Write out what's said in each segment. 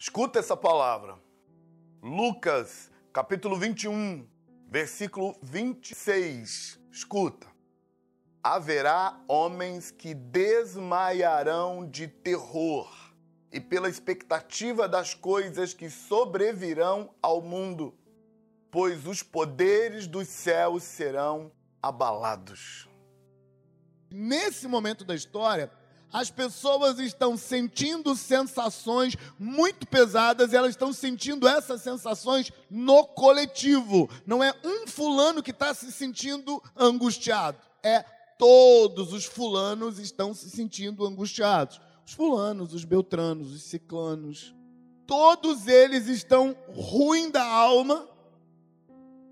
Escuta essa palavra. Lucas, capítulo 21, versículo 26. Escuta. Haverá homens que desmaiarão de terror e pela expectativa das coisas que sobrevirão ao mundo, pois os poderes dos céus serão abalados. Nesse momento da história, as pessoas estão sentindo sensações muito pesadas, e elas estão sentindo essas sensações no coletivo. Não é um fulano que está se sentindo angustiado, é todos os fulanos estão se sentindo angustiados. Os fulanos, os beltranos, os ciclanos, todos eles estão ruim da alma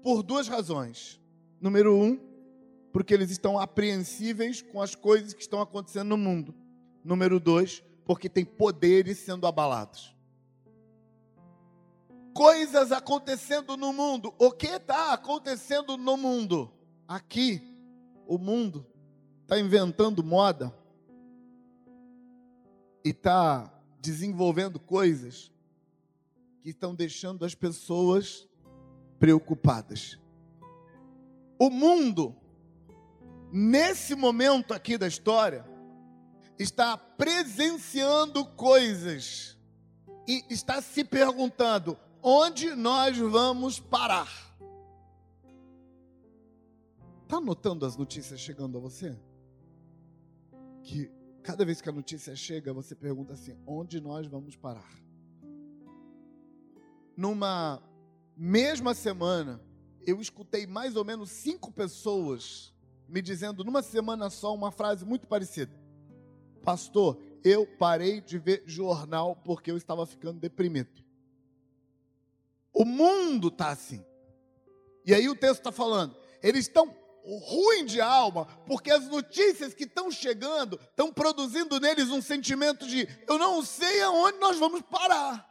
por duas razões. Número um, porque eles estão apreensíveis com as coisas que estão acontecendo no mundo. Número dois, porque tem poderes sendo abalados. Coisas acontecendo no mundo. O que está acontecendo no mundo? Aqui, o mundo está inventando moda e está desenvolvendo coisas que estão deixando as pessoas preocupadas. O mundo, nesse momento aqui da história, está presenciando coisas e está se perguntando: onde nós vamos parar? Está notando as notícias chegando a você? Que cada vez que a notícia chega, você pergunta assim: onde nós vamos parar? Numa mesma semana, eu escutei mais ou menos cinco pessoas me dizendo numa semana só uma frase muito parecida. Pastor, eu parei de ver jornal porque eu estava ficando deprimido. O mundo está assim. E aí o texto está falando, eles estão ruim de alma, porque as notícias que estão chegando estão produzindo neles um sentimento de eu não sei aonde nós vamos parar.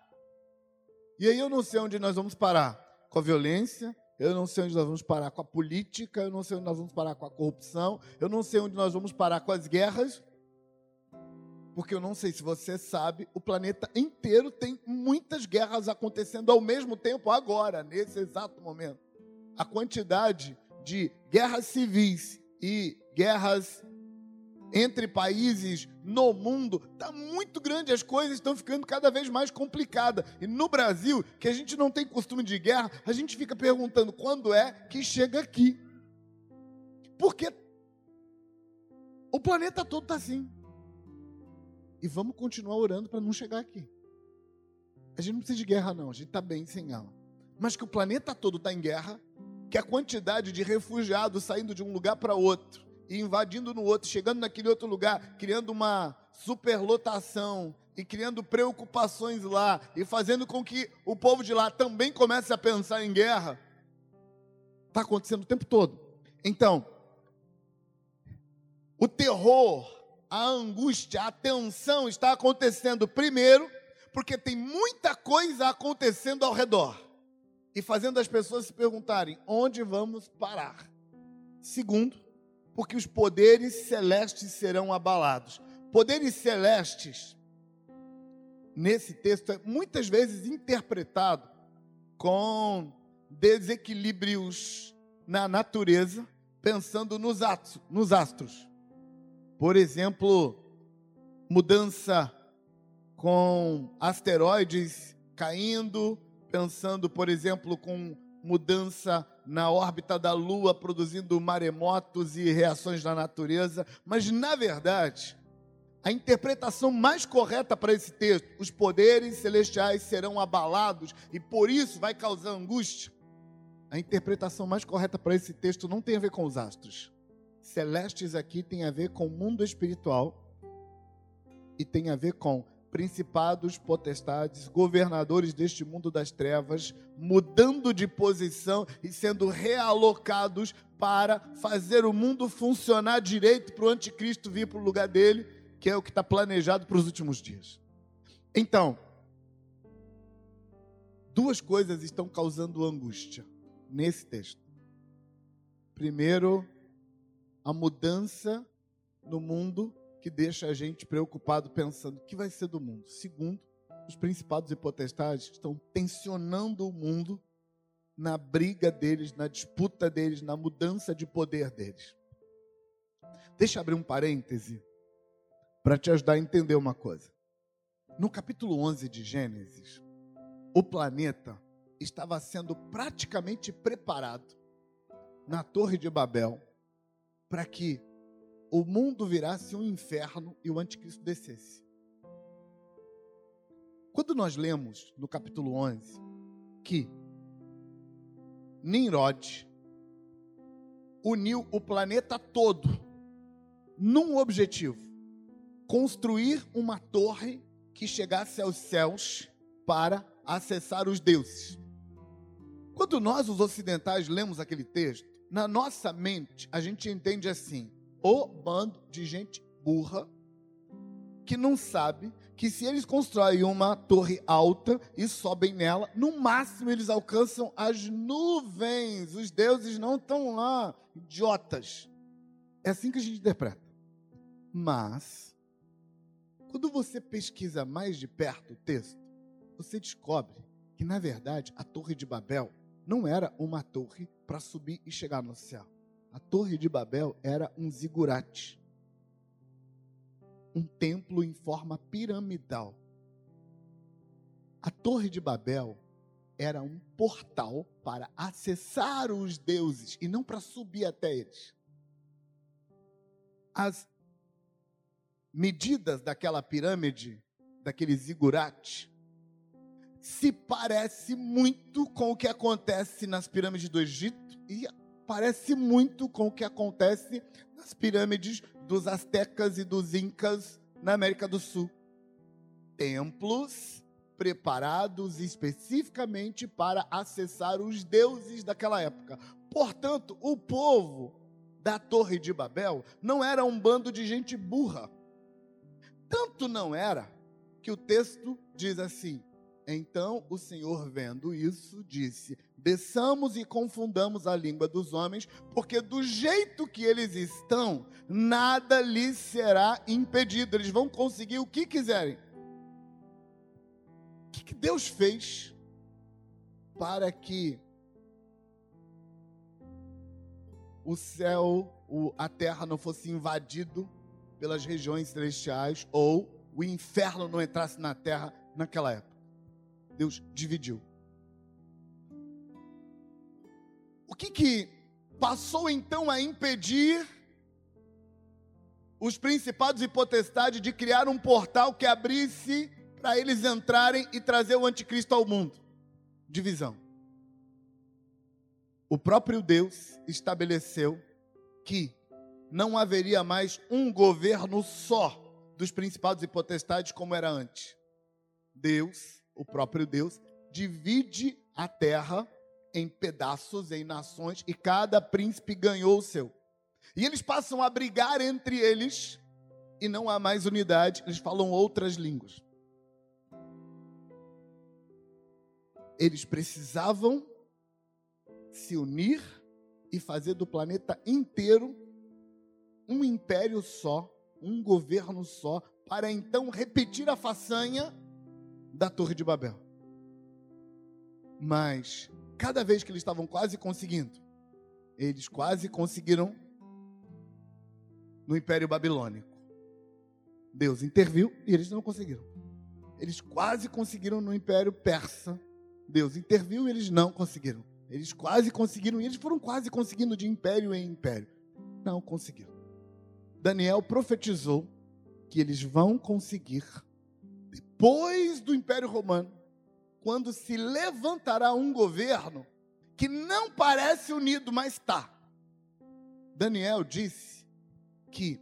E aí eu não sei onde nós vamos parar com a violência, eu não sei onde nós vamos parar com a política, eu não sei onde nós vamos parar com a corrupção, eu não sei onde nós vamos parar com as guerras, porque eu não sei se você sabe, o planeta inteiro tem muitas guerras acontecendo ao mesmo tempo agora, nesse exato momento. A quantidade de guerras civis e guerras entre países no mundo está muito grande, as coisas estão ficando cada vez mais complicadas. E no Brasil, que a gente não tem costume de guerra, a gente fica perguntando quando é que chega aqui. Porque o planeta todo está assim. E vamos continuar orando para não chegar aqui. A gente não precisa de guerra, não. A gente está bem sem ela. Mas que o planeta todo está em guerra, que a quantidade de refugiados saindo de um lugar para outro e invadindo no outro, chegando naquele outro lugar, criando uma superlotação e criando preocupações lá e fazendo com que o povo de lá também comece a pensar em guerra, está acontecendo o tempo todo. Então, o terror a angústia, a tensão está acontecendo primeiro, porque tem muita coisa acontecendo ao redor e fazendo as pessoas se perguntarem onde vamos parar. Segundo, porque os poderes celestes serão abalados. Poderes celestes, nesse texto, é muitas vezes interpretado com desequilíbrios na natureza, pensando nos, nos astros. Por exemplo, mudança com asteroides caindo, pensando, por exemplo, com mudança na órbita da Lua, produzindo maremotos e reações da natureza. Mas, na verdade, a interpretação mais correta para esse texto, os poderes celestiais serão abalados e por isso vai causar angústia. A interpretação mais correta para esse texto não tem a ver com os astros celestes aqui tem a ver com o mundo espiritual e tem a ver com principados, potestades, governadores deste mundo das trevas, mudando de posição e sendo realocados para fazer o mundo funcionar direito para o anticristo vir para o lugar dele, que é o que está planejado para os últimos dias. Então, duas coisas estão causando angústia nesse texto. Primeiro, a mudança no mundo que deixa a gente preocupado pensando o que vai ser do mundo. Segundo, os principados e potestades estão tensionando o mundo na briga deles, na disputa deles, na mudança de poder deles. Deixa eu abrir um parêntese para te ajudar a entender uma coisa. No capítulo 11 de Gênesis, o planeta estava sendo praticamente preparado na Torre de Babel para que o mundo virasse um inferno e o anticristo descesse. Quando nós lemos no capítulo 11 que Nimrod uniu o planeta todo num objetivo: construir uma torre que chegasse aos céus para acessar os deuses. Quando nós, os ocidentais, lemos aquele texto, na nossa mente a gente entende assim: o bando de gente burra que não sabe que se eles constroem uma torre alta e sobem nela, no máximo eles alcançam as nuvens. Os deuses não estão lá, idiotas. É assim que a gente interpreta. Mas, quando você pesquisa mais de perto o texto, você descobre que, na verdade, a Torre de Babel não era uma torre para subir e chegar no céu. A Torre de Babel era um zigurate um templo em forma piramidal. A Torre de Babel era um portal para acessar os deuses e não para subir até eles. As medidas daquela pirâmide, daquele zigurate, se parece muito com o que acontece nas pirâmides do Egito e parece muito com o que acontece nas pirâmides dos astecas e dos incas na América do Sul. Templos preparados especificamente para acessar os deuses daquela época. Portanto, o povo da Torre de Babel não era um bando de gente burra. Tanto não era que o texto diz assim: Então o Senhor, vendo isso, disse: desçamos e confundamos a língua dos homens, porque do jeito que eles estão, nada lhes será impedido, eles vão conseguir o que quiserem. O que Deus fez para que o céu, a terra não fosse invadido pelas regiões celestiais ou o inferno não entrasse na terra naquela época? Deus dividiu. O que, que passou então a impedir os principados e potestades de criar um portal que abrisse para eles entrarem e trazer o anticristo ao mundo? Divisão. O próprio Deus estabeleceu que não haveria mais um governo só dos principados e potestades como era antes. Deus, o próprio Deus, divide a terra em pedaços, em nações, e cada príncipe ganhou o seu. E eles passam a brigar entre eles, e não há mais unidade, eles falam outras línguas. Eles precisavam se unir e fazer do planeta inteiro um império só, um governo só, para então repetir a façanha da Torre de Babel. Mas cada vez que eles estavam quase conseguindo, eles quase conseguiram no Império Babilônico. Deus interviu e eles não conseguiram. Eles quase conseguiram no Império Persa. Deus interviu e eles não conseguiram. Eles quase conseguiram e eles foram quase conseguindo de império em império. Não conseguiram. Daniel profetizou que eles vão conseguir depois do Império Romano quando se levantará um governo que não parece unido, mas está. Daniel disse que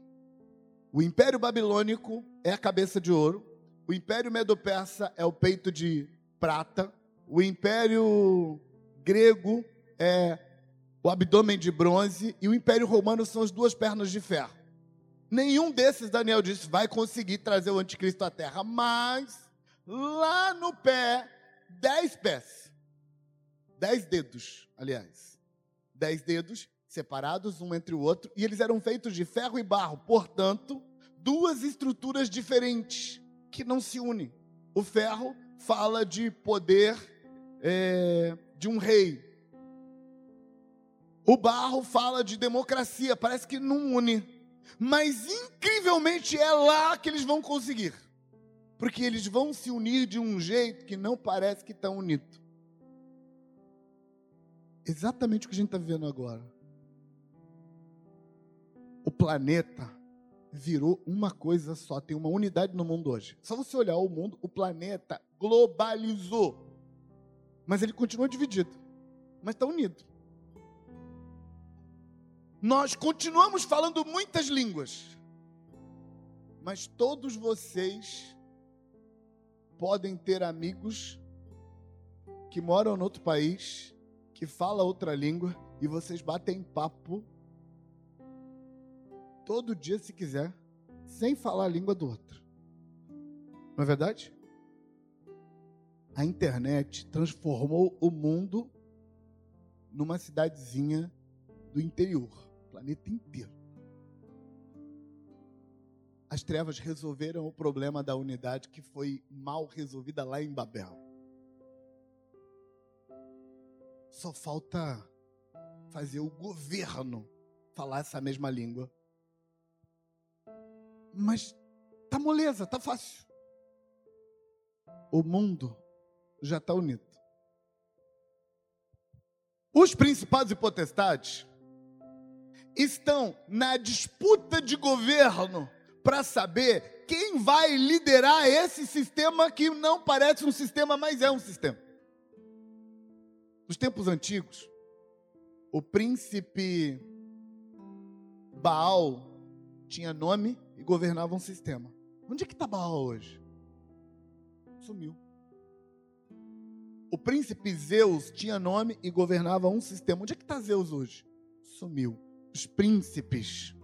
o Império Babilônico é a cabeça de ouro, o Império Medo-Persa é o peito de prata, o Império Grego é o abdômen de bronze e o Império Romano são as duas pernas de ferro. Nenhum desses, Daniel disse, vai conseguir trazer o anticristo à terra, mas lá no pé dez pés. Dez dedos, aliás. Dez dedos separados um entre o outro, e eles eram feitos de ferro e barro, portanto, duas estruturas diferentes que não se unem. O ferro fala de poder é, de um rei. O barro fala de democracia, parece que não une. Mas incrivelmente é lá que eles vão conseguir. Porque eles vão se unir de um jeito que não parece que estão unidos. Exatamente o que a gente está vivendo agora. O planeta virou uma coisa só, tem uma unidade no mundo hoje. Só você olhar o mundo, o planeta globalizou. Mas ele continua dividido. Mas está unido. Nós continuamos falando muitas línguas. Mas todos vocês podem ter amigos que moram em outro país, que fala outra língua, e vocês batem papo todo dia, se quiser, sem falar a língua do outro. Não é verdade? A internet transformou o mundo numa cidadezinha do interior, planeta inteiro. As trevas resolveram o problema da unidade que foi mal resolvida lá em Babel. Só falta fazer o governo falar essa mesma língua. Mas tá moleza, tá fácil. O mundo já está unido. Os principados e potestades estão na disputa de governo para saber quem vai liderar esse sistema que não parece um sistema, mas é um sistema. Nos tempos antigos, o príncipe Baal tinha nome e governava um sistema. Onde é que está Baal hoje? Sumiu. O príncipe Zeus tinha nome e governava um sistema. Onde é que está Zeus hoje? Sumiu. Os príncipes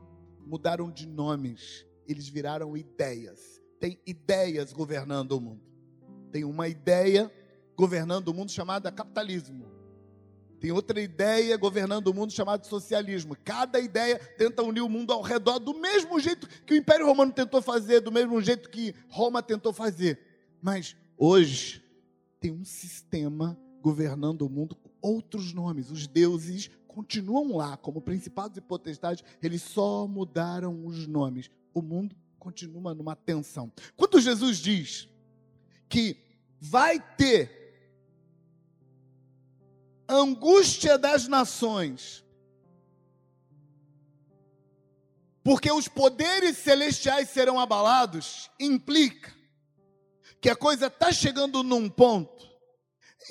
mudaram de nomes. Eles viraram ideias. Tem ideias governando o mundo. Tem uma ideia governando o mundo chamada capitalismo. Tem outra ideia governando o mundo chamada socialismo. Cada ideia tenta unir o mundo ao redor do mesmo jeito que o Império Romano tentou fazer, do mesmo jeito que Roma tentou fazer. Mas hoje tem um sistema governando o mundo com outros nomes. Os deuses continuam lá como principados e potestades, eles só mudaram os nomes. O mundo continua numa tensão. Quando Jesus diz que vai ter angústia das nações, porque os poderes celestiais serão abalados, implica que a coisa está chegando num ponto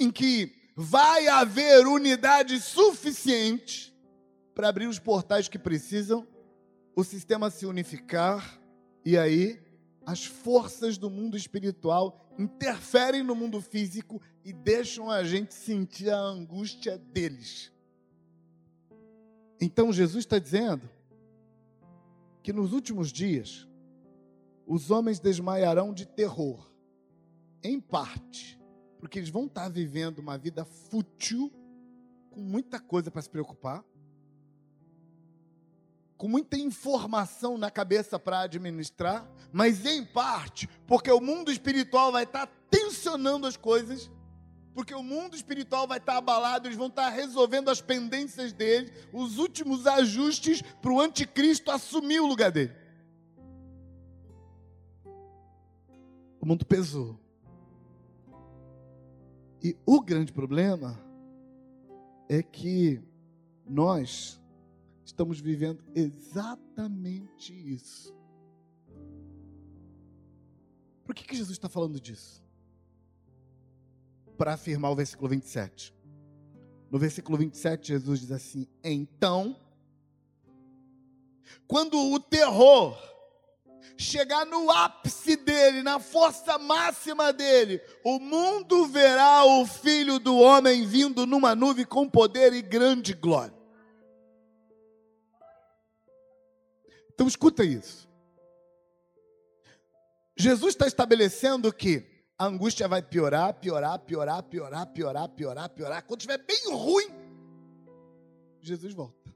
em que vai haver unidade suficiente para abrir os portais que precisam, o sistema se unificar e aí as forças do mundo espiritual interferem no mundo físico e deixam a gente sentir a angústia deles. Então Jesus está dizendo que nos últimos dias os homens desmaiarão de terror em parte, porque eles vão estar vivendo uma vida fútil, com muita coisa para se preocupar, com muita informação na cabeça para administrar, mas em parte, porque o mundo espiritual vai estar tensionando as coisas, porque o mundo espiritual vai estar abalado, eles vão estar resolvendo as pendências deles, os últimos ajustes para o anticristo assumir o lugar dele. O mundo pesou. E o grande problema é que nós estamos vivendo exatamente isso. Por que, que Jesus está falando disso? Para afirmar o versículo 27. No versículo 27, Jesus diz assim: Então, quando o terror chegar no ápice dele, na força máxima dele, o mundo verá o filho do homem vindo numa nuvem com poder e grande glória. Então escuta isso. Jesus está estabelecendo que a angústia vai piorar, piorar, piorar, piorar, piorar, piorar, piorar. Quando estiver bem ruim, Jesus volta.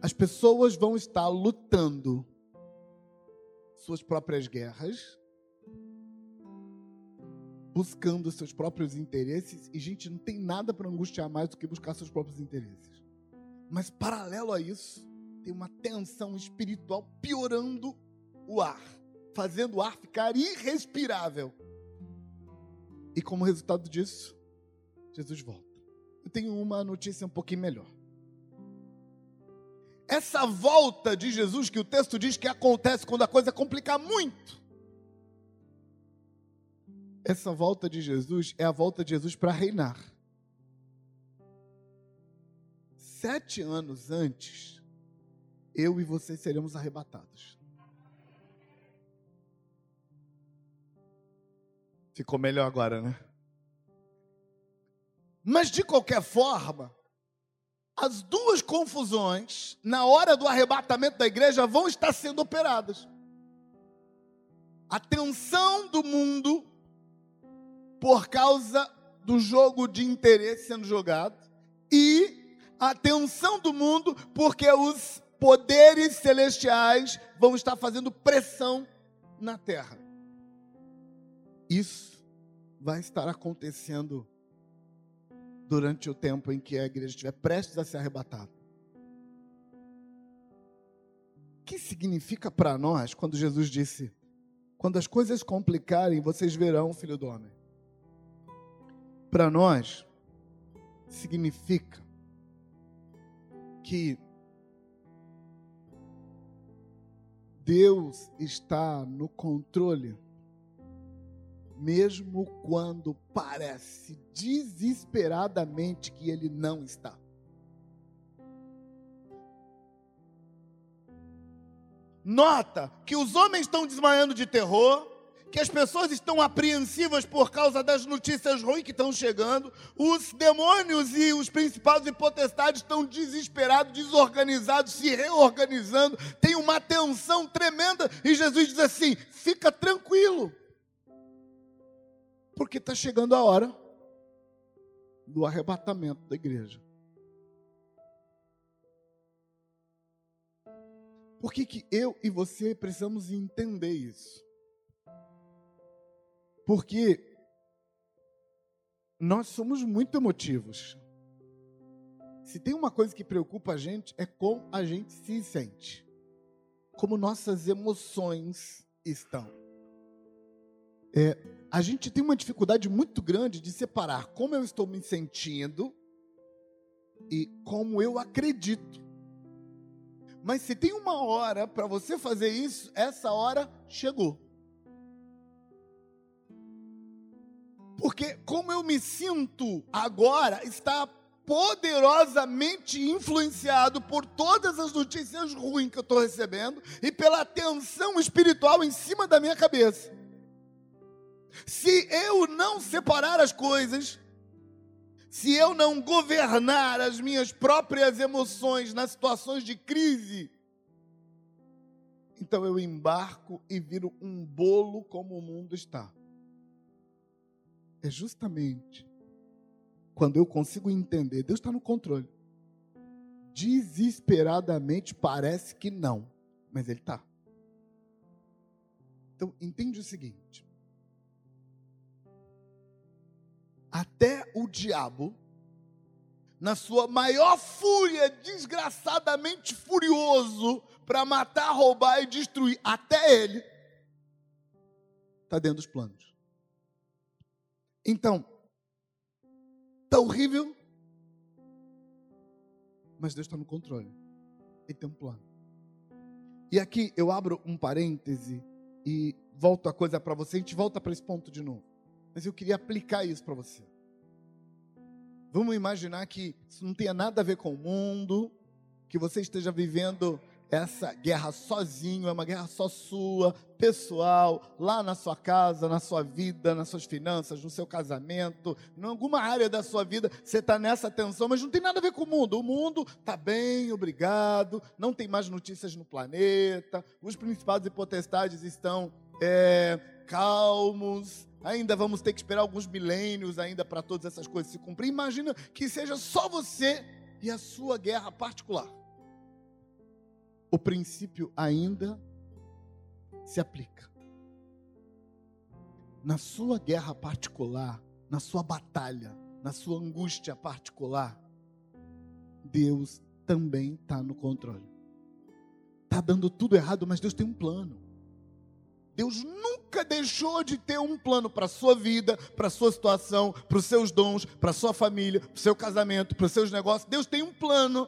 As pessoas vão estar lutando suas próprias guerras, buscando seus próprios interesses, e gente, não tem nada para angustiar mais do que buscar seus próprios interesses. Mas paralelo a isso, tem uma tensão espiritual piorando o ar, fazendo o ar ficar irrespirável. E como resultado disso, Jesus volta. Eu tenho uma notícia um pouquinho melhor. Essa volta de Jesus, que o texto diz que acontece quando a coisa complica muito, essa volta de Jesus é a volta de Jesus para reinar. Sete anos antes, eu e você seremos arrebatados. Ficou melhor agora, né? Mas de qualquer forma, as duas confusões, na hora do arrebatamento da igreja, vão estar sendo operadas. A tensão do mundo por causa do jogo de interesse sendo jogado e a atenção do mundo porque os poderes celestiais vão estar fazendo pressão na terra. Isso vai estar acontecendo durante o tempo em que a igreja estiver prestes a ser arrebatada. O que significa para nós quando Jesus disse: Quando as coisas complicarem, vocês verão o filho do homem? para nós significa que Deus está no controle, mesmo quando parece desesperadamente que Ele não está. Nota que os homens estão desmaiando de terror, que as pessoas estão apreensivas por causa das notícias ruins que estão chegando, os demônios e os principados e potestades estão desesperados, desorganizados, se reorganizando, tem uma tensão tremenda, e Jesus diz assim: fica tranquilo, porque está chegando a hora do arrebatamento da igreja. Por que, que eu e você precisamos entender isso? Porque nós somos muito emotivos. Se tem uma coisa que preocupa a gente, é como a gente se sente. Como nossas emoções estão. É, a gente tem uma dificuldade muito grande de separar como eu estou me sentindo e como eu acredito. Mas se tem uma hora para você fazer isso, essa hora chegou. Porque como eu me sinto agora está poderosamente influenciado por todas as notícias ruins que eu estou recebendo e pela tensão espiritual em cima da minha cabeça. Se eu não separar as coisas, se eu não governar as minhas próprias emoções nas situações de crise, então eu embarco e viro um bolo como o mundo está é justamente quando eu consigo entender, Deus está no controle. Desesperadamente parece que não, mas Ele está. Então, entende o seguinte: até o diabo, na sua maior fúria, desgraçadamente furioso, para matar, roubar e destruir, até ele, está dentro dos planos. Então, está horrível, mas Deus está no controle. Ele tem um plano. E aqui eu abro um parêntese e volto a coisa para você. A gente volta para esse ponto de novo. Mas eu queria aplicar isso para você. Vamos imaginar que isso não tenha nada a ver com o mundo, que você esteja vivendo essa guerra sozinho, é uma guerra só sua, pessoal, lá na sua casa, na sua vida, nas suas finanças, no seu casamento, em alguma área da sua vida, você está nessa tensão, mas não tem nada a ver com o mundo. O mundo está bem, obrigado, não tem mais notícias no planeta, os principados e potestades estão é, calmos, ainda vamos ter que esperar alguns milênios ainda para todas essas coisas se cumprir. Imagina que seja só você e a sua guerra particular o princípio ainda se aplica. Na sua guerra particular, na sua batalha, na sua angústia particular, Deus também está no controle. Está dando tudo errado, mas Deus tem um plano. Deus nunca deixou de ter um plano para a sua vida, para a sua situação, para os seus dons, para a sua família, para o seu casamento, para os seus negócios. Deus tem um plano.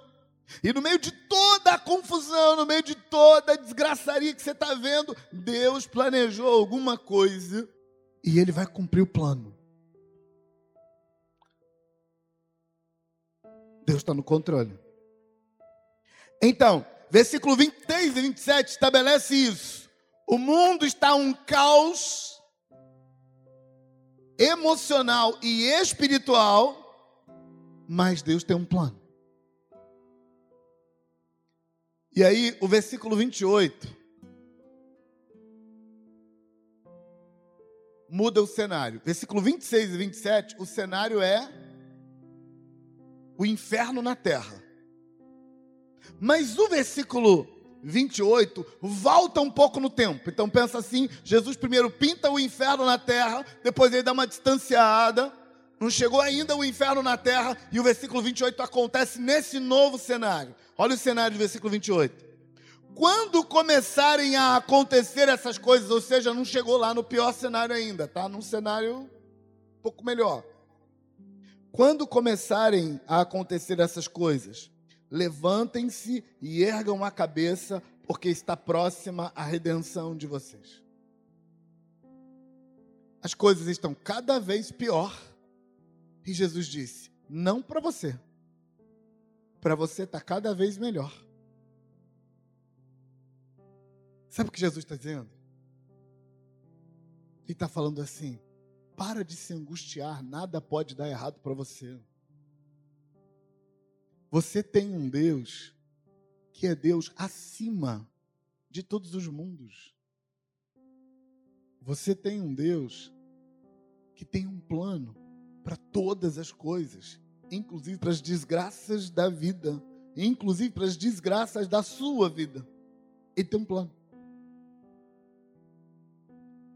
E no meio de toda a confusão, no meio de toda a desgraçaria que você está vendo, Deus planejou alguma coisa e Ele vai cumprir o plano. Deus está no controle. Então, versículo 23 e 27 estabelece isso. O mundo está um caos emocional e espiritual, mas Deus tem um plano. E aí, o versículo 28 muda o cenário. Versículo 26 e 27, o cenário é o inferno na terra. Mas o versículo 28 volta um pouco no tempo. Então pensa assim: Jesus primeiro pinta o inferno na terra, depois ele dá uma distanciada. Não chegou ainda o inferno na terra, e o versículo 28 acontece nesse novo cenário. Olha o cenário do versículo 28. Quando começarem a acontecer essas coisas, ou seja, não chegou lá no pior cenário ainda, tá? Num cenário um pouco melhor. Quando começarem a acontecer essas coisas, levantem-se e ergam a cabeça, porque está próxima a redenção de vocês. As coisas estão cada vez pior. E Jesus disse: não para você. Para você está cada vez melhor. Sabe o que Jesus está dizendo? Ele está falando assim: para de se angustiar, nada pode dar errado para você. Você tem um Deus que é Deus acima de todos os mundos. Você tem um Deus que tem um plano para todas as coisas, inclusive para as desgraças da vida, inclusive para as desgraças da sua vida. Ele tem um plano.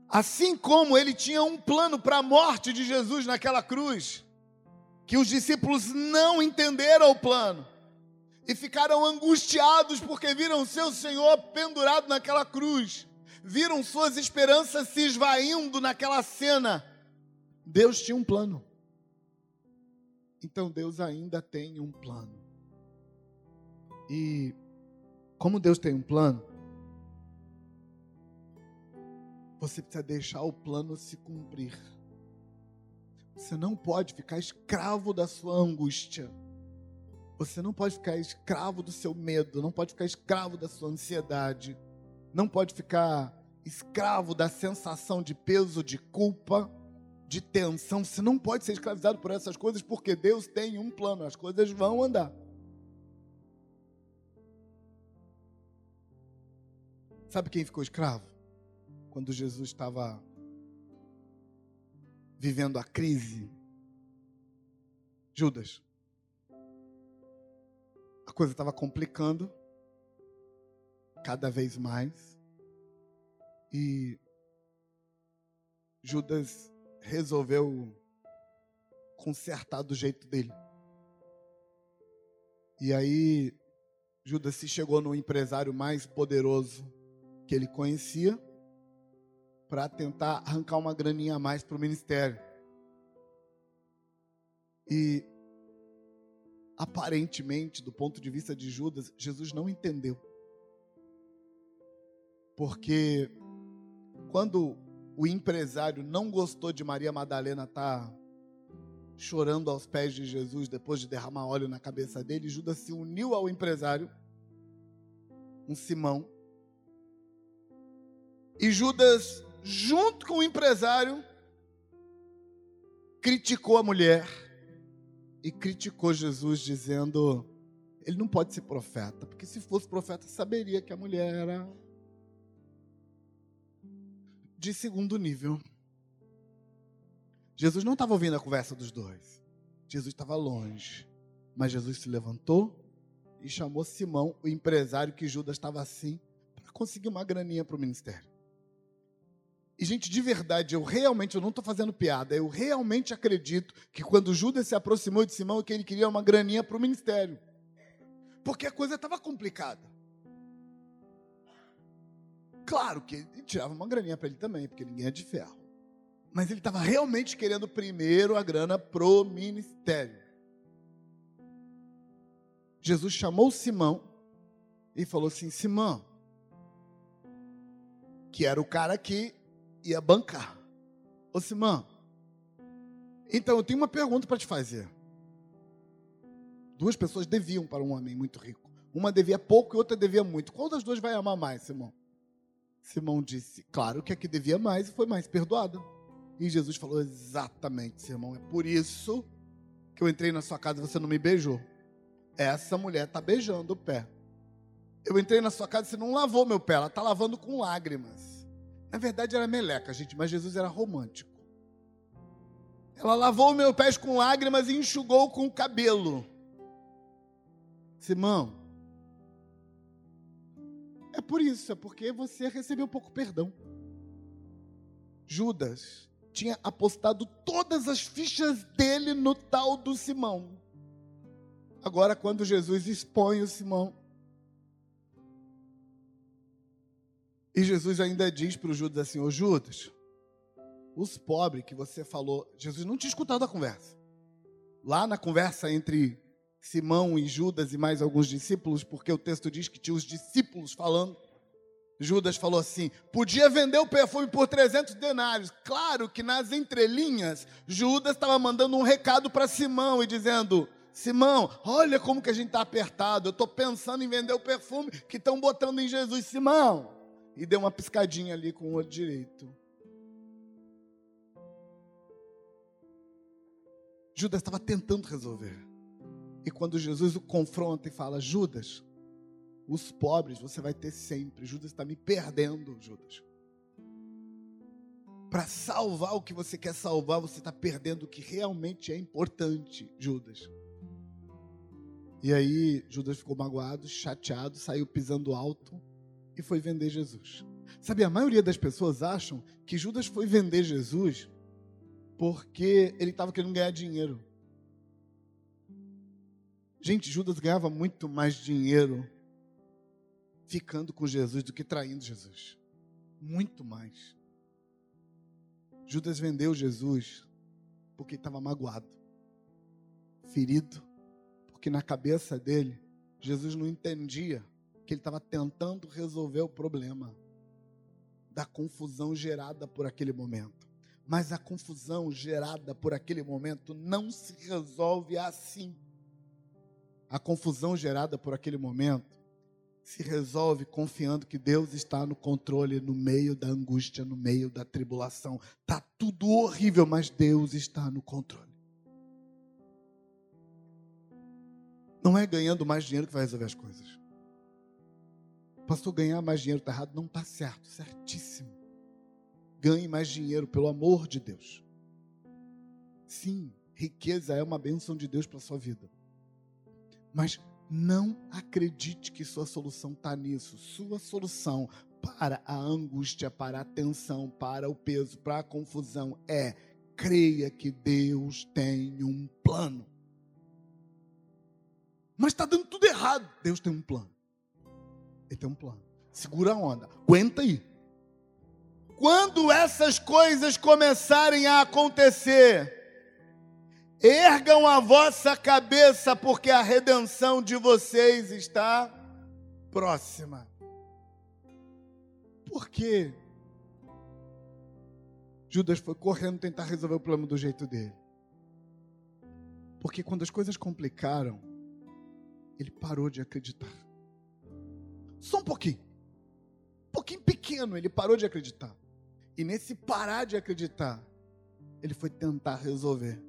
Assim como ele tinha um plano para a morte de Jesus naquela cruz, que os discípulos não entenderam o plano e ficaram angustiados porque viram seu Senhor pendurado naquela cruz, viram suas esperanças se esvaindo naquela cena. Deus tinha um plano. Então Deus ainda tem um plano. E como Deus tem um plano, você precisa deixar o plano se cumprir. Você não pode ficar escravo da sua angústia. Você não pode ficar escravo do seu medo, não pode ficar escravo da sua ansiedade, não pode ficar escravo da sensação de peso, de culpa, de tensão. Você não pode ser escravizado por essas coisas, porque Deus tem um plano, as coisas vão andar. Sabe quem ficou escravo? Quando Jesus estava vivendo a crise? Judas. A coisa estava complicando cada vez mais. E Judas resolveu consertar do jeito dele. E aí Judas se chegou no empresário mais poderoso que ele conhecia para tentar arrancar uma graninha a mais para o ministério. E aparentemente, do ponto de vista de Judas, Jesus não entendeu. Porque quando o empresário não gostou de Maria Madalena estar tá chorando aos pés de Jesus depois de derramar óleo na cabeça dele, Judas se uniu ao empresário, um Simão. E Judas junto com o empresário, criticou a mulher e criticou Jesus, dizendo: ele não pode ser profeta, porque se fosse profeta, saberia que a mulher era de segundo nível. Jesus não estava ouvindo a conversa dos dois. Jesus estava longe. Mas Jesus se levantou e chamou Simão, o empresário que Judas estava assim, para conseguir uma graninha para o ministério. E, gente, de verdade, eu realmente, eu não estou fazendo piada, eu realmente acredito que quando Judas se aproximou de Simão, que ele queria uma graninha para o ministério. Porque a coisa estava complicada. Claro que ele tirava uma graninha para ele também, porque ninguém é de ferro. Mas ele estava realmente querendo primeiro a grana pro ministério. Jesus chamou Simão e falou assim: Simão, que era o cara que ia bancar. Ô Simão, então eu tenho uma pergunta para te fazer. Duas pessoas deviam para um homem muito rico. Uma devia pouco e outra devia muito. Qual das duas vai amar mais, Simão? Simão disse, claro que a que devia mais e foi mais perdoada. E Jesus falou, exatamente, Simão, é por isso que eu entrei na sua casa e você não me beijou. Essa mulher está beijando o pé. Eu entrei na sua casa e você não lavou meu pé, ela está lavando com lágrimas. Na verdade era meleca, gente, mas Jesus era romântico. Ela lavou meus pés com lágrimas e enxugou com o cabelo. Simão, é por isso, é porque você recebeu pouco perdão. Judas tinha apostado todas as fichas dele no tal do Simão. Agora, quando Jesus expõe o Simão, e Jesus ainda diz para o Judas assim: Ô Judas, os pobres que você falou, Jesus não tinha escutado a conversa. Lá na conversa entre Simão e Judas e mais alguns discípulos, porque o texto diz que tinha os discípulos falando. Judas falou assim: podia vender o perfume por 300 denários. Claro que nas entrelinhas, Judas estava mandando um recado para Simão e dizendo: Simão, olha como que a gente está apertado. Eu estou pensando em vender o perfume que estão botando em Jesus. Simão, e deu uma piscadinha ali com o olho direito. Judas estava tentando resolver. E quando Jesus o confronta e fala, Judas, os pobres você vai ter sempre. Judas está me perdendo, Judas. Para salvar o que você quer salvar, você está perdendo o que realmente é importante, Judas. E aí Judas ficou magoado, chateado, saiu pisando alto e foi vender Jesus. Sabe, a maioria das pessoas acham que Judas foi vender Jesus porque ele estava querendo ganhar dinheiro. Gente, Judas ganhava muito mais dinheiro ficando com Jesus do que traindo Jesus. Muito mais. Judas vendeu Jesus porque estava magoado, ferido, porque na cabeça dele, Jesus não entendia que ele estava tentando resolver o problema da confusão gerada por aquele momento. Mas a confusão gerada por aquele momento não se resolve assim a confusão gerada por aquele momento se resolve confiando que Deus está no controle no meio da angústia, no meio da tribulação. Tá tudo horrível, mas Deus está no controle. Não é ganhando mais dinheiro que vai resolver as coisas. Pastor, ganhar mais dinheiro está errado? Não está certo, certíssimo. Ganhe mais dinheiro, pelo amor de Deus. Sim, riqueza é uma bênção de Deus para a sua vida. Mas não acredite que sua solução está nisso. Sua solução para a angústia, para a tensão, para o peso, para a confusão é creia que Deus tem um plano. Mas está dando tudo errado. Deus tem um plano. Ele tem um plano. Segura a onda. Aguenta aí. Quando essas coisas começarem a acontecer, Ergam a vossa cabeça, porque a redenção de vocês está próxima. Por quê? Judas foi correndo tentar resolver o problema do jeito dele. Porque quando as coisas complicaram, ele parou de acreditar. Só um pouquinho. Um pouquinho pequeno, ele parou de acreditar. E nesse parar de acreditar, ele foi tentar resolver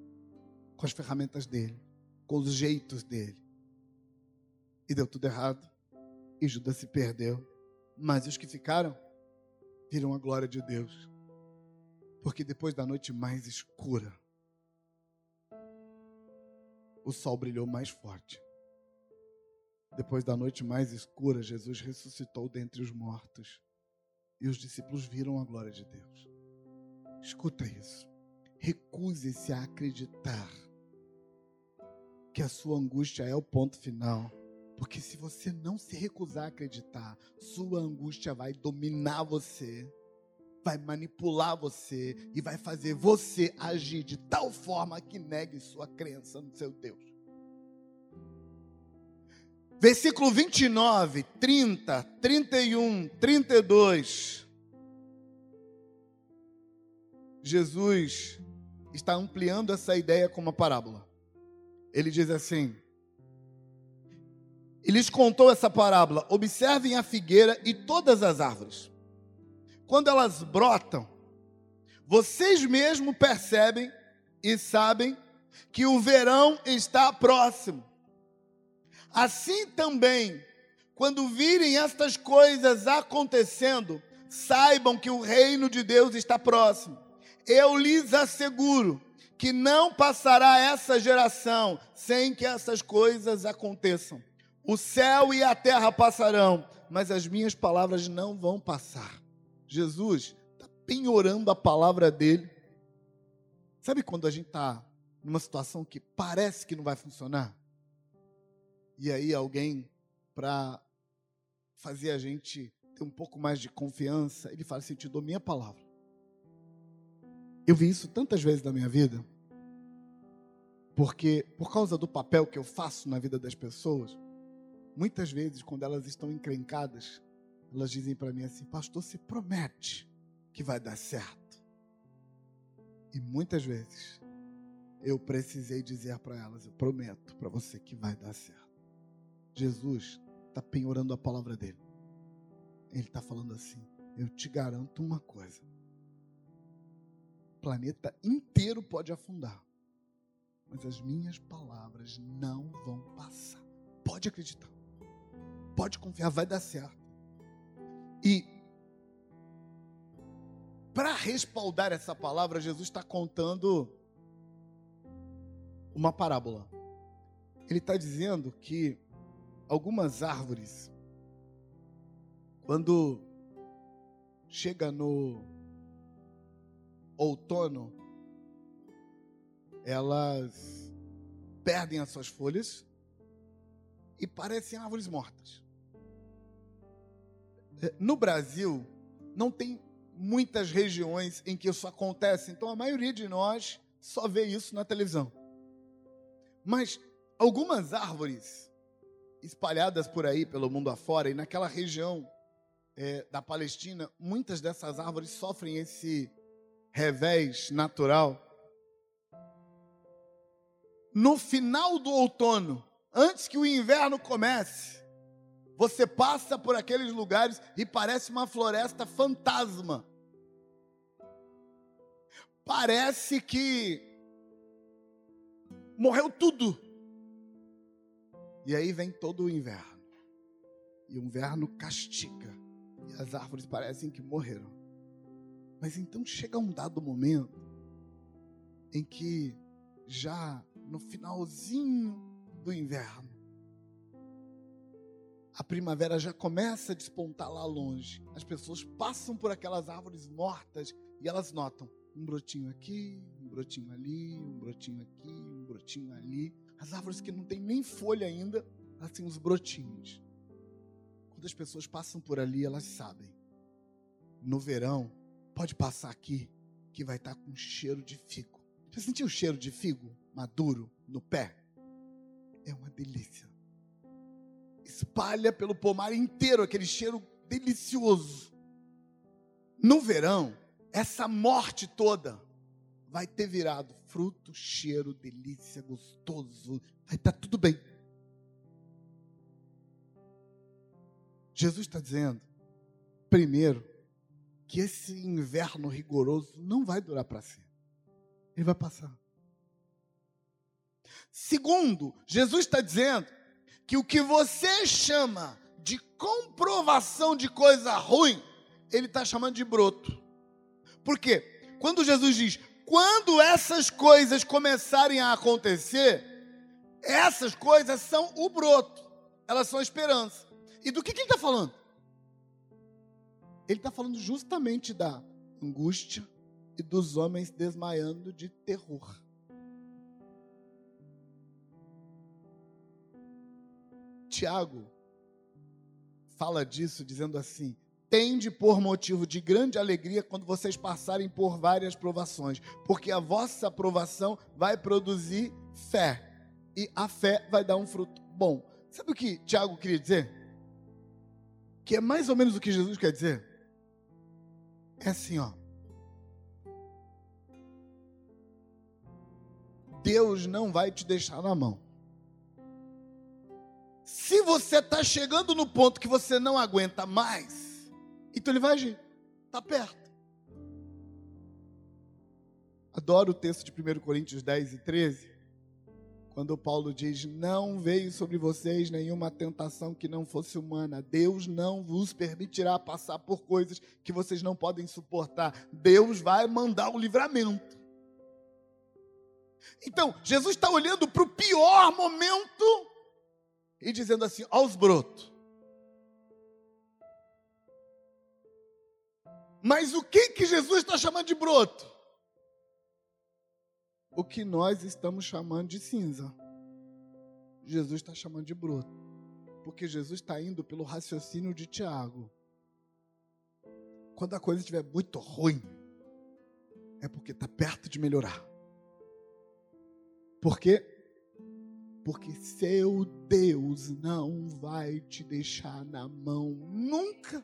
com as ferramentas dele, com os jeitos dele. E deu tudo errado. E Judas se perdeu. Mas os que ficaram viram a glória de Deus. Porque depois da noite mais escura, o sol brilhou mais forte. Depois da noite mais escura, Jesus ressuscitou dentre os mortos. E os discípulos viram a glória de Deus. Escuta isso. Recuse-se a acreditar que a sua angústia é o ponto final. Porque se você não se recusar a acreditar, sua angústia vai dominar você, vai manipular você e vai fazer você agir de tal forma que negue sua crença no seu Deus. Versículo 29, 30, 31, 32. Jesus está ampliando essa ideia com uma parábola. Ele diz assim: e lhes contou essa parábola: observem a figueira e todas as árvores. Quando elas brotam, vocês mesmos percebem e sabem que o verão está próximo. Assim também, quando virem estas coisas acontecendo, saibam que o reino de Deus está próximo. Eu lhes asseguro que não passará essa geração sem que essas coisas aconteçam. O céu e a terra passarão, mas as minhas palavras não vão passar. Jesus está penhorando a palavra dele. Sabe quando a gente está numa situação que parece que não vai funcionar? E aí alguém, para fazer a gente ter um pouco mais de confiança, ele fala assim: te dou minha palavra. Eu vi isso tantas vezes na minha vida, porque por causa do papel que eu faço na vida das pessoas, Muitas vezes, quando elas estão encrencadas, elas dizem para mim assim: Pastor, se promete que vai dar certo. E muitas vezes eu precisei dizer para elas: Eu prometo para você que vai dar certo. Jesus está penhorando a palavra dele. Ele está falando assim: Eu te garanto uma coisa. O planeta inteiro pode afundar, mas as minhas palavras não vão passar. Pode acreditar. Pode confiar, vai dar certo. E para respaldar essa palavra, Jesus está contando uma parábola. Ele está dizendo que algumas árvores, quando chega no outono, elas perdem as suas folhas e parecem árvores mortas. É, no Brasil, não tem muitas regiões em que isso acontece, então a maioria de nós só vê isso na televisão. Mas algumas árvores espalhadas por aí, pelo mundo afora, e naquela região é, da Palestina, muitas dessas árvores sofrem esse revés natural. No final do outono, antes que o inverno comece, você passa por aqueles lugares e parece uma floresta fantasma. Parece que morreu tudo. E aí vem todo o inverno. E o inverno castiga. E as árvores parecem que morreram. Mas então chega um dado momento em que já no finalzinho do inverno a primavera já começa a despontar lá longe. As pessoas passam por aquelas árvores mortas e elas notam um brotinho aqui, um brotinho ali, um brotinho aqui, um brotinho ali. As árvores que não têm nem folha ainda, têm os brotinhos. Quando as pessoas passam por ali, elas sabem. No verão, pode passar aqui, que vai estar com cheiro de figo. Já sentiu o cheiro de figo maduro no pé? É uma delícia espalha pelo pomar inteiro aquele cheiro delicioso. No verão, essa morte toda vai ter virado fruto, cheiro, delícia, gostoso, vai estar tudo bem. Jesus está dizendo, primeiro, que esse inverno rigoroso não vai durar para sempre. Ele vai passar. Segundo, Jesus está dizendo que o que você chama de comprovação de coisa ruim, ele está chamando de broto. Por quê? Quando Jesus diz, quando essas coisas começarem a acontecer, essas coisas são o broto, elas são a esperança. E do que, que ele está falando? Ele está falando justamente da angústia, e dos homens desmaiando de terror. Tiago fala disso dizendo assim: tende por motivo de grande alegria quando vocês passarem por várias provações, porque a vossa aprovação vai produzir fé, e a fé vai dar um fruto bom. Sabe o que Tiago queria dizer? Que é mais ou menos o que Jesus quer dizer. É assim, ó. Deus não vai te deixar na mão. Se você está chegando no ponto que você não aguenta mais, então ele vai agir. Está perto. Adoro o texto de 1 Coríntios 10 e 13, quando Paulo diz: Não veio sobre vocês nenhuma tentação que não fosse humana. Deus não vos permitirá passar por coisas que vocês não podem suportar. Deus vai mandar o livramento. Então, Jesus está olhando para o pior momento e dizendo assim: aos brotos. Mas o que que Jesus está chamando de broto? O que nós estamos chamando de cinza. Jesus está chamando de broto. Porque Jesus está indo pelo raciocínio de Tiago. Quando a coisa estiver muito ruim, é porque está perto de melhorar. Porque porque seu Deus não vai te deixar na mão nunca.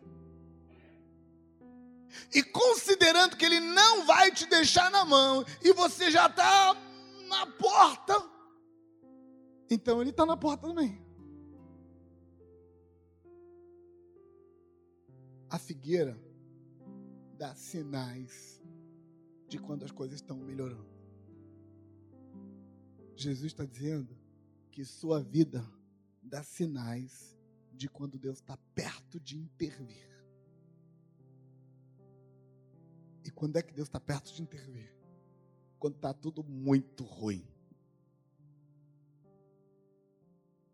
E considerando que Ele não vai te deixar na mão, e você já está na porta, então Ele está na porta também. A figueira dá sinais de quando as coisas estão melhorando. Jesus está dizendo que sua vida dá sinais de quando Deus está perto de intervir. E quando é que Deus está perto de intervir? Quando está tudo muito ruim.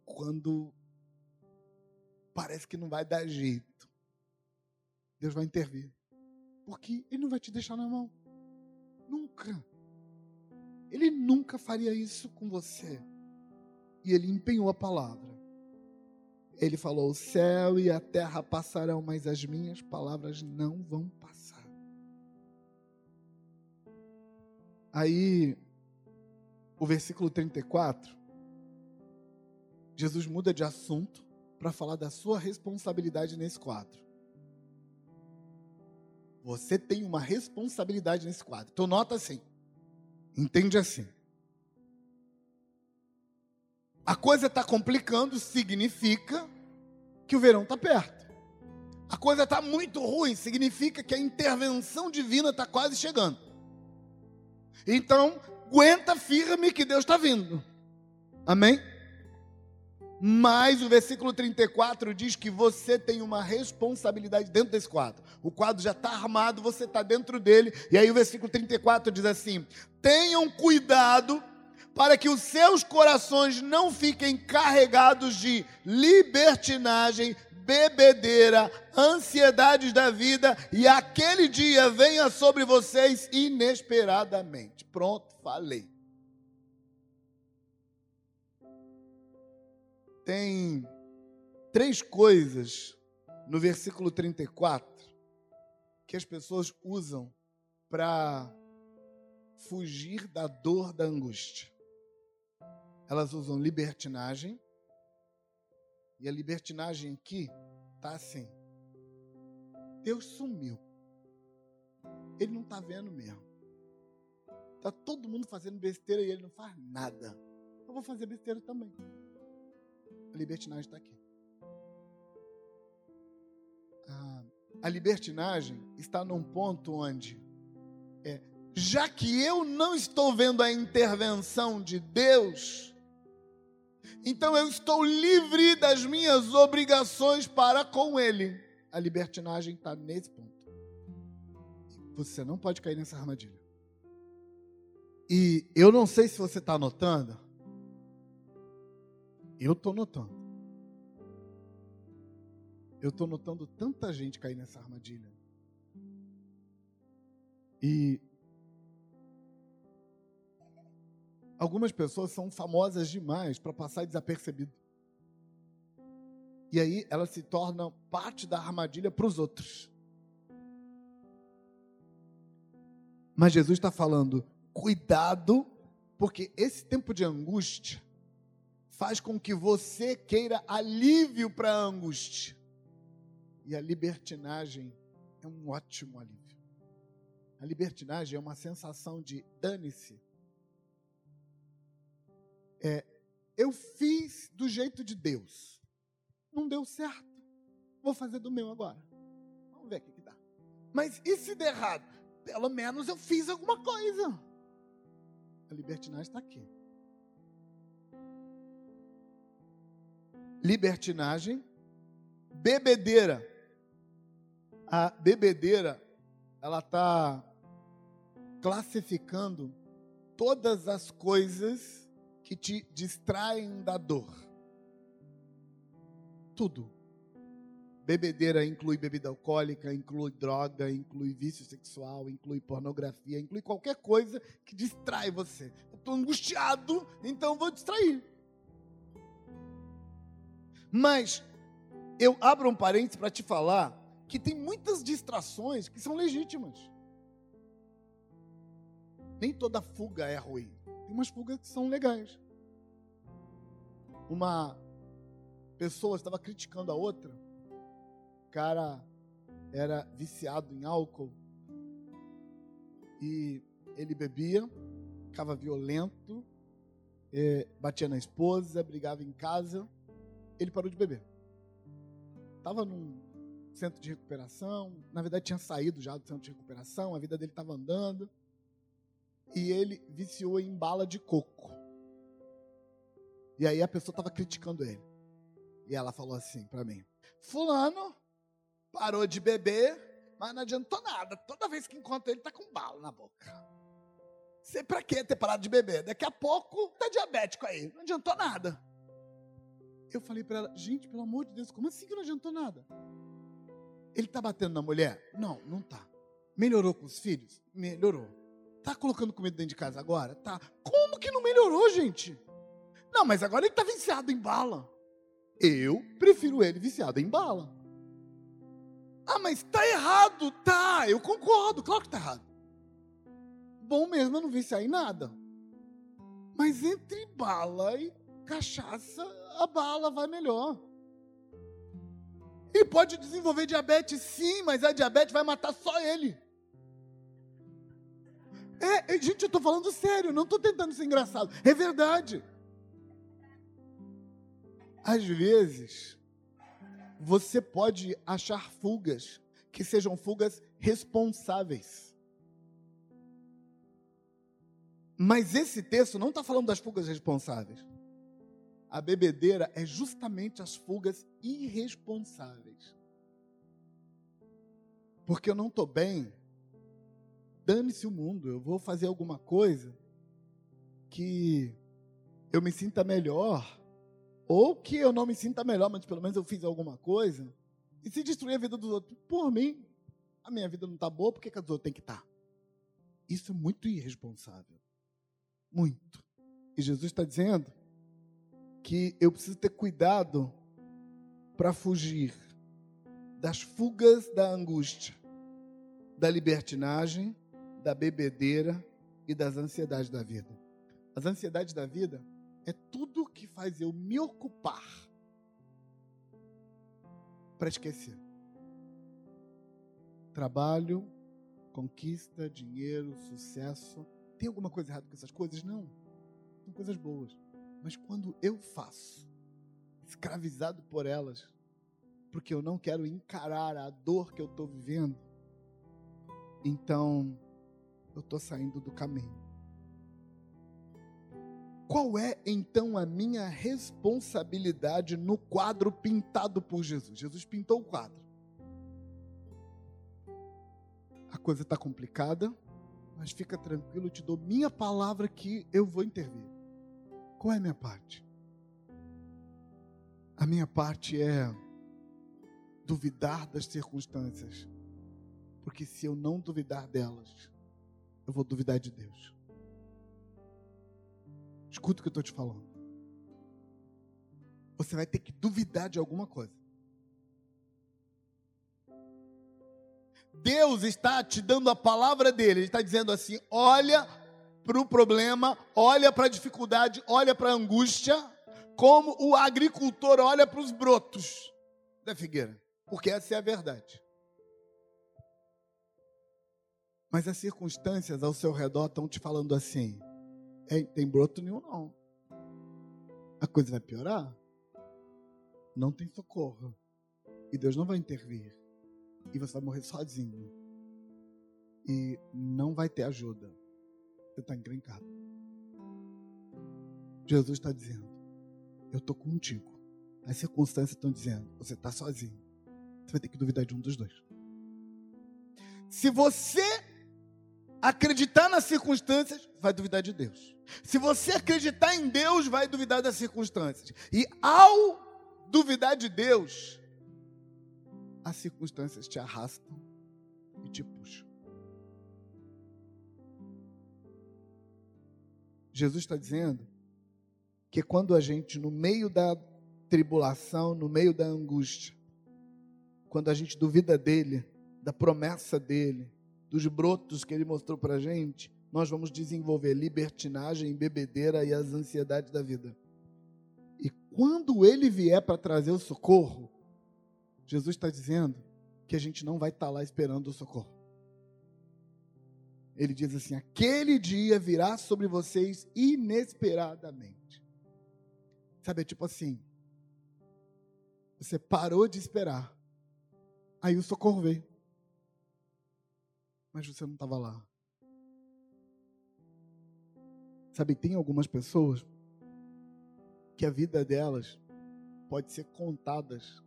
Quando parece que não vai dar jeito. Deus vai intervir. Porque Ele não vai te deixar na mão. Nunca. Ele nunca faria isso com você e ele empenhou a palavra. Ele falou: O céu e a terra passarão, mas as minhas palavras não vão passar. Aí, o versículo 34, Jesus muda de assunto para falar da sua responsabilidade nesse quadro. Você tem uma responsabilidade nesse quadro. Então, nota assim. Entende assim. A coisa está complicando, significa que o verão está perto. A coisa está muito ruim, significa que a intervenção divina está quase chegando. Então, aguenta firme que Deus está vindo. Amém? Mas o versículo 34 diz que você tem uma responsabilidade dentro desse quadro. O quadro já está armado, você está dentro dele. E aí o versículo 34 diz assim: Tenham cuidado para que os seus corações não fiquem carregados de libertinagem, bebedeira, ansiedades da vida e aquele dia venha sobre vocês inesperadamente. Pronto, falei. Tem três coisas no versículo 34 que as pessoas usam para fugir da dor da angústia elas usam libertinagem. E a libertinagem aqui tá assim. Deus sumiu. Ele não está vendo mesmo. Tá todo mundo fazendo besteira e ele não faz nada. Eu vou fazer besteira também. A libertinagem está aqui. Ah, a libertinagem está num ponto onde é, já que eu não estou vendo a intervenção de Deus, então eu estou livre das minhas obrigações para com Ele. A libertinagem está nesse ponto. Você não pode cair nessa armadilha. E eu não sei se você está notando. Eu estou notando. Eu estou notando tanta gente cair nessa armadilha. E Algumas pessoas são famosas demais para passar desapercebido. E aí elas se tornam parte da armadilha para os outros. Mas Jesus está falando, cuidado, porque esse tempo de angústia faz com que você queira alívio para a angústia. E a libertinagem é um ótimo alívio. A libertinagem é uma sensação de dane-se. É, eu fiz do jeito de Deus. Não deu certo. Vou fazer do meu agora. Vamos ver o que, que dá. Mas e se der errado? Pelo menos eu fiz alguma coisa. A libertinagem está aqui. Libertinagem, bebedeira. A bebedeira, ela está classificando todas as coisas que te distraem da dor. Tudo. Bebedeira inclui bebida alcoólica, inclui droga, inclui vício sexual, inclui pornografia, inclui qualquer coisa que distrai você. Eu estou angustiado, então vou distrair. Mas eu abro um parênteses para te falar que tem muitas distrações que são legítimas. Nem toda fuga é ruim. Tem umas fugas que são legais. Uma pessoa estava criticando a outra cara era viciado em álcool e ele bebia, ficava violento, é, batia na esposa, brigava em casa. Ele parou de beber. Estava num centro de recuperação, na verdade tinha saído já do centro de recuperação, a vida dele estava andando. E ele viciou em bala de coco. E aí a pessoa estava criticando ele. E ela falou assim para mim: Fulano parou de beber, mas não adiantou nada. Toda vez que encontra ele, tá com bala na boca. Sei pra que ter parado de beber? Daqui a pouco tá diabético aí. Não adiantou nada. Eu falei para ela, gente, pelo amor de Deus, como assim que não adiantou nada? Ele tá batendo na mulher? Não, não tá. Melhorou com os filhos? Melhorou. Tá colocando comida dentro de casa agora? Tá. Como que não melhorou, gente? Não, mas agora ele tá viciado em bala. Eu prefiro ele viciado em bala. Ah, mas está errado. Tá, eu concordo, claro que está errado. Bom mesmo eu não viciar em nada. Mas entre bala e cachaça, a bala vai melhor. Ele pode desenvolver diabetes, sim, mas a diabetes vai matar só ele. É, gente, eu estou falando sério, não estou tentando ser engraçado. É verdade. Às vezes, você pode achar fugas que sejam fugas responsáveis. Mas esse texto não está falando das fugas responsáveis. A bebedeira é justamente as fugas irresponsáveis. Porque eu não estou bem, dane-se o mundo, eu vou fazer alguma coisa que eu me sinta melhor ou que eu não me sinta melhor, mas pelo menos eu fiz alguma coisa. E se destruir a vida dos outros por mim, a minha vida não está boa, por que, a dos outros tem que estar? Tá? Isso é muito irresponsável. Muito. E Jesus está dizendo que eu preciso ter cuidado para fugir das fugas da angústia, da libertinagem, da bebedeira e das ansiedades da vida. As ansiedades da vida é tudo que faz eu me ocupar para esquecer. Trabalho, conquista, dinheiro, sucesso. Tem alguma coisa errada com essas coisas? Não. São coisas boas. Mas quando eu faço, escravizado por elas, porque eu não quero encarar a dor que eu estou vivendo, então eu estou saindo do caminho. Qual é então a minha responsabilidade no quadro pintado por Jesus? Jesus pintou o quadro. A coisa está complicada, mas fica tranquilo, eu te dou minha palavra que eu vou intervir. Qual é a minha parte? A minha parte é duvidar das circunstâncias. Porque se eu não duvidar delas, eu vou duvidar de Deus. Escuta o que eu estou te falando. Você vai ter que duvidar de alguma coisa. Deus está te dando a palavra dele. Ele está dizendo assim: olha para o problema, olha para a dificuldade, olha para a angústia, como o agricultor olha para os brotos da figueira. Porque essa é a verdade. Mas as circunstâncias ao seu redor estão te falando assim: tem broto nenhum, não. A coisa vai piorar. Não tem socorro. E Deus não vai intervir. E você vai morrer sozinho. E não vai ter ajuda. Você está encrencado. Jesus está dizendo: Eu estou contigo. As circunstâncias estão dizendo: Você está sozinho. Você vai ter que duvidar de um dos dois. Se você acreditar nas circunstâncias, vai duvidar de Deus. Se você acreditar em Deus, vai duvidar das circunstâncias. E ao duvidar de Deus, as circunstâncias te arrastam e te puxam. Jesus está dizendo que quando a gente, no meio da tribulação, no meio da angústia, quando a gente duvida dele, da promessa dele, dos brotos que ele mostrou para gente, nós vamos desenvolver libertinagem, bebedeira e as ansiedades da vida. E quando ele vier para trazer o socorro, Jesus está dizendo que a gente não vai estar tá lá esperando o socorro. Ele diz assim: aquele dia virá sobre vocês inesperadamente. Sabe, é tipo assim: você parou de esperar, aí o socorro veio mas você não estava lá. Sabe, tem algumas pessoas que a vida delas pode ser contadas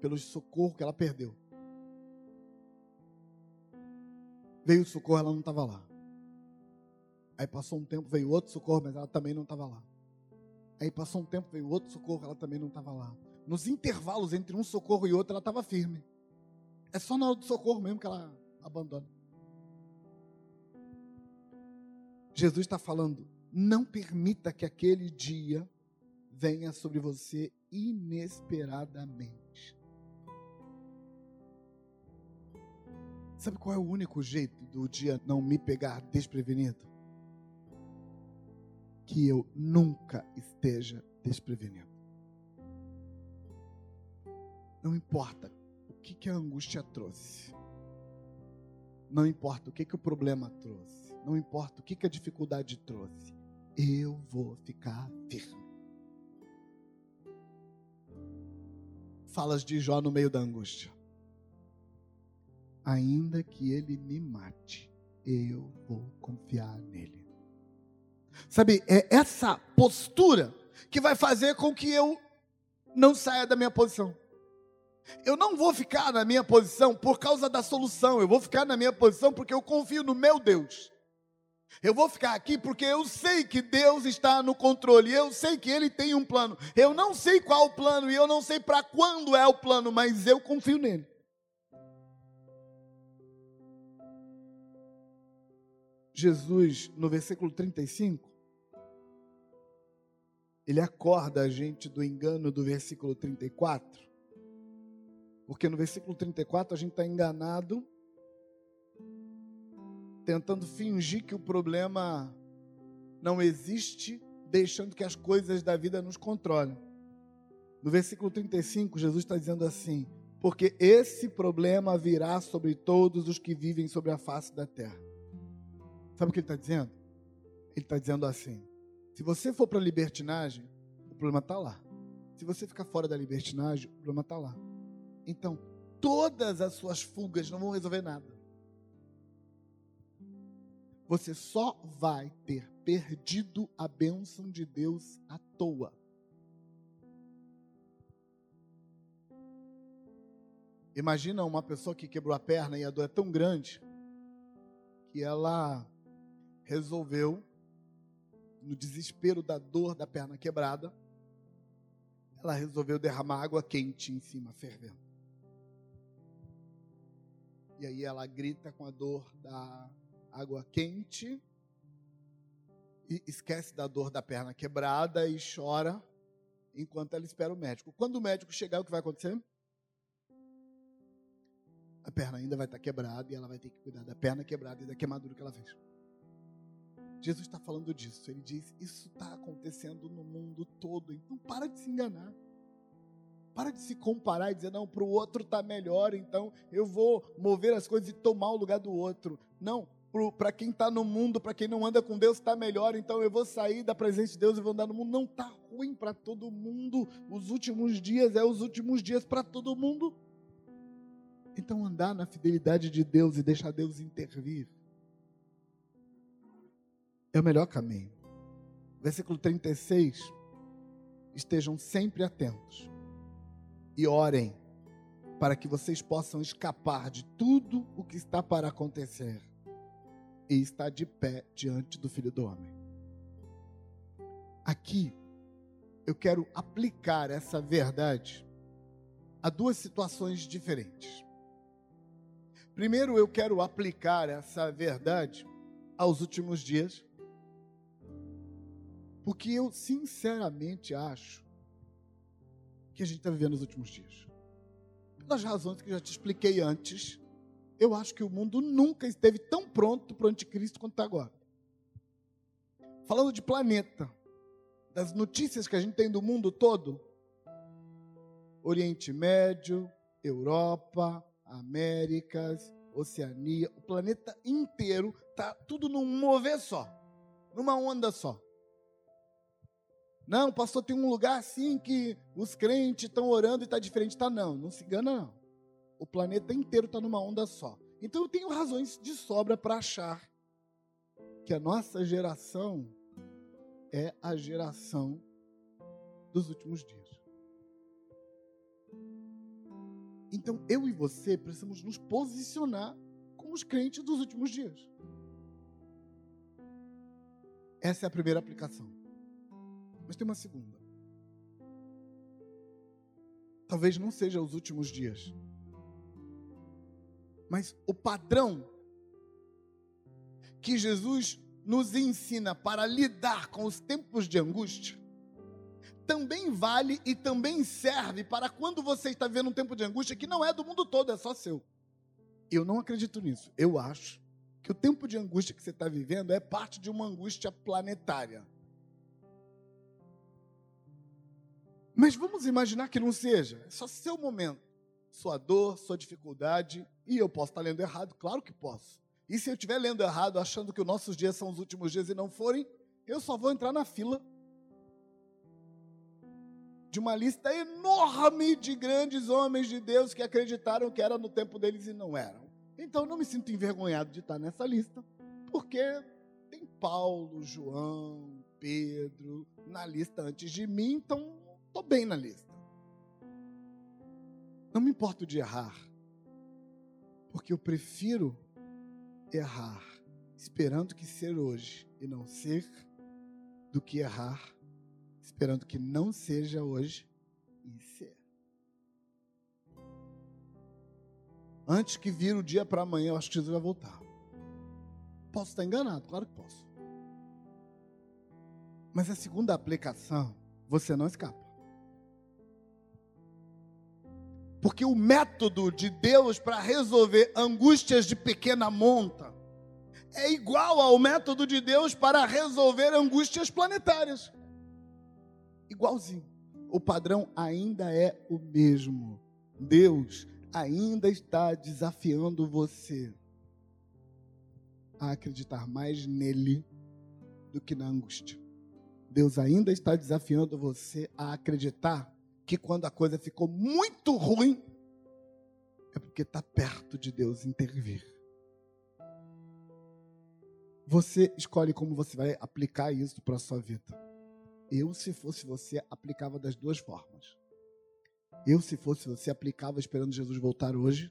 pelo socorro que ela perdeu. Veio o socorro, ela não estava lá. Aí passou um tempo, veio outro socorro, mas ela também não estava lá. Aí passou um tempo, veio outro socorro, ela também não estava lá. Nos intervalos entre um socorro e outro, ela estava firme. É só na hora do socorro mesmo que ela abandona. Jesus está falando: não permita que aquele dia venha sobre você inesperadamente. Sabe qual é o único jeito do dia não me pegar desprevenido? Que eu nunca esteja desprevenido. Não importa o que, que a angústia trouxe. Não importa o que, que o problema trouxe. Não importa o que, que a dificuldade trouxe. Eu vou ficar firme. Falas de Jó no meio da angústia. Ainda que ele me mate, eu vou confiar nele. Sabe, é essa postura que vai fazer com que eu não saia da minha posição. Eu não vou ficar na minha posição por causa da solução, eu vou ficar na minha posição porque eu confio no meu Deus. Eu vou ficar aqui porque eu sei que Deus está no controle, eu sei que Ele tem um plano. Eu não sei qual o plano e eu não sei para quando é o plano, mas eu confio nele. Jesus, no versículo 35, ele acorda a gente do engano do versículo 34. Porque no versículo 34 a gente está enganado, tentando fingir que o problema não existe, deixando que as coisas da vida nos controlem. No versículo 35, Jesus está dizendo assim: Porque esse problema virá sobre todos os que vivem sobre a face da terra. Sabe o que ele está dizendo? Ele está dizendo assim: se você for para a libertinagem, o problema está lá. Se você ficar fora da libertinagem, o problema está lá. Então, todas as suas fugas não vão resolver nada. Você só vai ter perdido a bênção de Deus à toa. Imagina uma pessoa que quebrou a perna e a dor é tão grande que ela resolveu, no desespero da dor da perna quebrada, ela resolveu derramar água quente em cima, fervendo. E aí ela grita com a dor da água quente. e esquece da dor da perna quebrada e chora enquanto ela espera o médico. Quando o médico chegar, o que vai acontecer? A perna ainda vai estar quebrada e ela vai ter que cuidar da perna quebrada e da queimadura que ela fez. Jesus está falando disso. Ele diz: Isso está acontecendo no mundo todo. Então para de se enganar. Para de se comparar e dizer, não, para o outro está melhor, então eu vou mover as coisas e tomar o lugar do outro. Não, para quem está no mundo, para quem não anda com Deus, está melhor, então eu vou sair da presença de Deus e vou andar no mundo. Não está ruim para todo mundo. Os últimos dias é os últimos dias para todo mundo. Então andar na fidelidade de Deus e deixar Deus intervir é o melhor caminho. Versículo 36. Estejam sempre atentos e orem para que vocês possam escapar de tudo o que está para acontecer e está de pé diante do Filho do Homem. Aqui, eu quero aplicar essa verdade a duas situações diferentes. Primeiro, eu quero aplicar essa verdade aos últimos dias, porque eu sinceramente acho que a gente está vivendo nos últimos dias. Pelas razões que já te expliquei antes, eu acho que o mundo nunca esteve tão pronto para o anticristo quanto está agora. Falando de planeta, das notícias que a gente tem do mundo todo, Oriente Médio, Europa, Américas, Oceania, o planeta inteiro está tudo num mover só, numa onda só. Não, pastor, tem um lugar assim que os crentes estão orando e está diferente. Está não, não se engana não o planeta inteiro está numa onda só. Então eu tenho razões de sobra para achar que a nossa geração é a geração dos últimos dias. Então eu e você precisamos nos posicionar como os crentes dos últimos dias. Essa é a primeira aplicação. Mas tem uma segunda. Talvez não seja os últimos dias mas o padrão que Jesus nos ensina para lidar com os tempos de angústia também vale e também serve para quando você está vivendo um tempo de angústia que não é do mundo todo, é só seu. Eu não acredito nisso. Eu acho que o tempo de angústia que você está vivendo é parte de uma angústia planetária. Mas vamos imaginar que não seja, é só seu momento sua dor, sua dificuldade, e eu posso estar lendo errado, claro que posso. E se eu estiver lendo errado, achando que os nossos dias são os últimos dias e não forem, eu só vou entrar na fila de uma lista enorme de grandes homens de Deus que acreditaram que era no tempo deles e não eram. Então não me sinto envergonhado de estar nessa lista, porque tem Paulo, João, Pedro na lista antes de mim, então estou bem na lista. Não me importo de errar, porque eu prefiro errar esperando que ser hoje e não ser, do que errar esperando que não seja hoje e ser. Antes que vire o dia para amanhã, eu acho que Jesus vai voltar. Posso estar enganado, claro que posso. Mas a segunda aplicação, você não escapa. Porque o método de Deus para resolver angústias de pequena monta é igual ao método de Deus para resolver angústias planetárias. Igualzinho. O padrão ainda é o mesmo. Deus ainda está desafiando você a acreditar mais nele do que na angústia. Deus ainda está desafiando você a acreditar que quando a coisa ficou muito ruim, é porque está perto de Deus intervir. Você escolhe como você vai aplicar isso para a sua vida. Eu, se fosse você, aplicava das duas formas. Eu, se fosse você, aplicava esperando Jesus voltar hoje.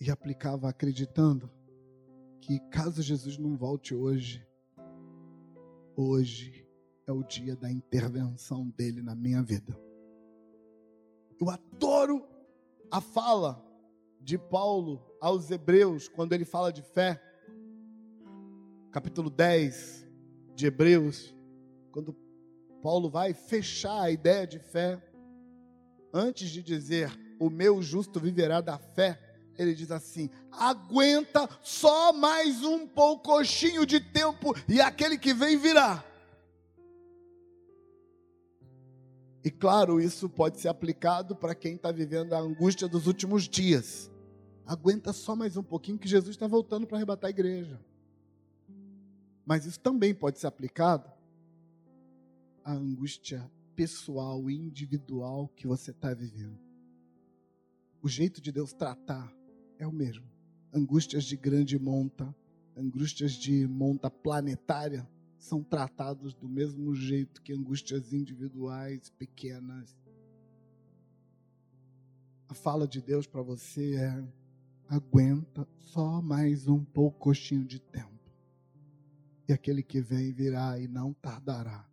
E aplicava acreditando que caso Jesus não volte hoje, hoje é o dia da intervenção dele na minha vida. Eu adoro a fala de Paulo aos Hebreus, quando ele fala de fé. Capítulo 10, de Hebreus, quando Paulo vai fechar a ideia de fé, antes de dizer o meu justo viverá da fé, ele diz assim: aguenta só mais um poucochinho de tempo e aquele que vem virá. E claro, isso pode ser aplicado para quem está vivendo a angústia dos últimos dias. Aguenta só mais um pouquinho que Jesus está voltando para arrebatar a igreja. Mas isso também pode ser aplicado à angústia pessoal, individual que você está vivendo. O jeito de Deus tratar é o mesmo. Angústias de grande monta, angústias de monta planetária são tratados do mesmo jeito que angústias individuais, pequenas. A fala de Deus para você é: aguenta só mais um pouquinho de tempo. E aquele que vem virá e não tardará.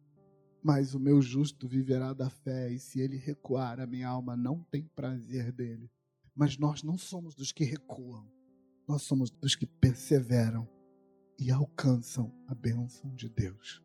Mas o meu justo viverá da fé, e se ele recuar, a minha alma não tem prazer dele. Mas nós não somos dos que recuam, nós somos dos que perseveram e alcançam a bênção de Deus.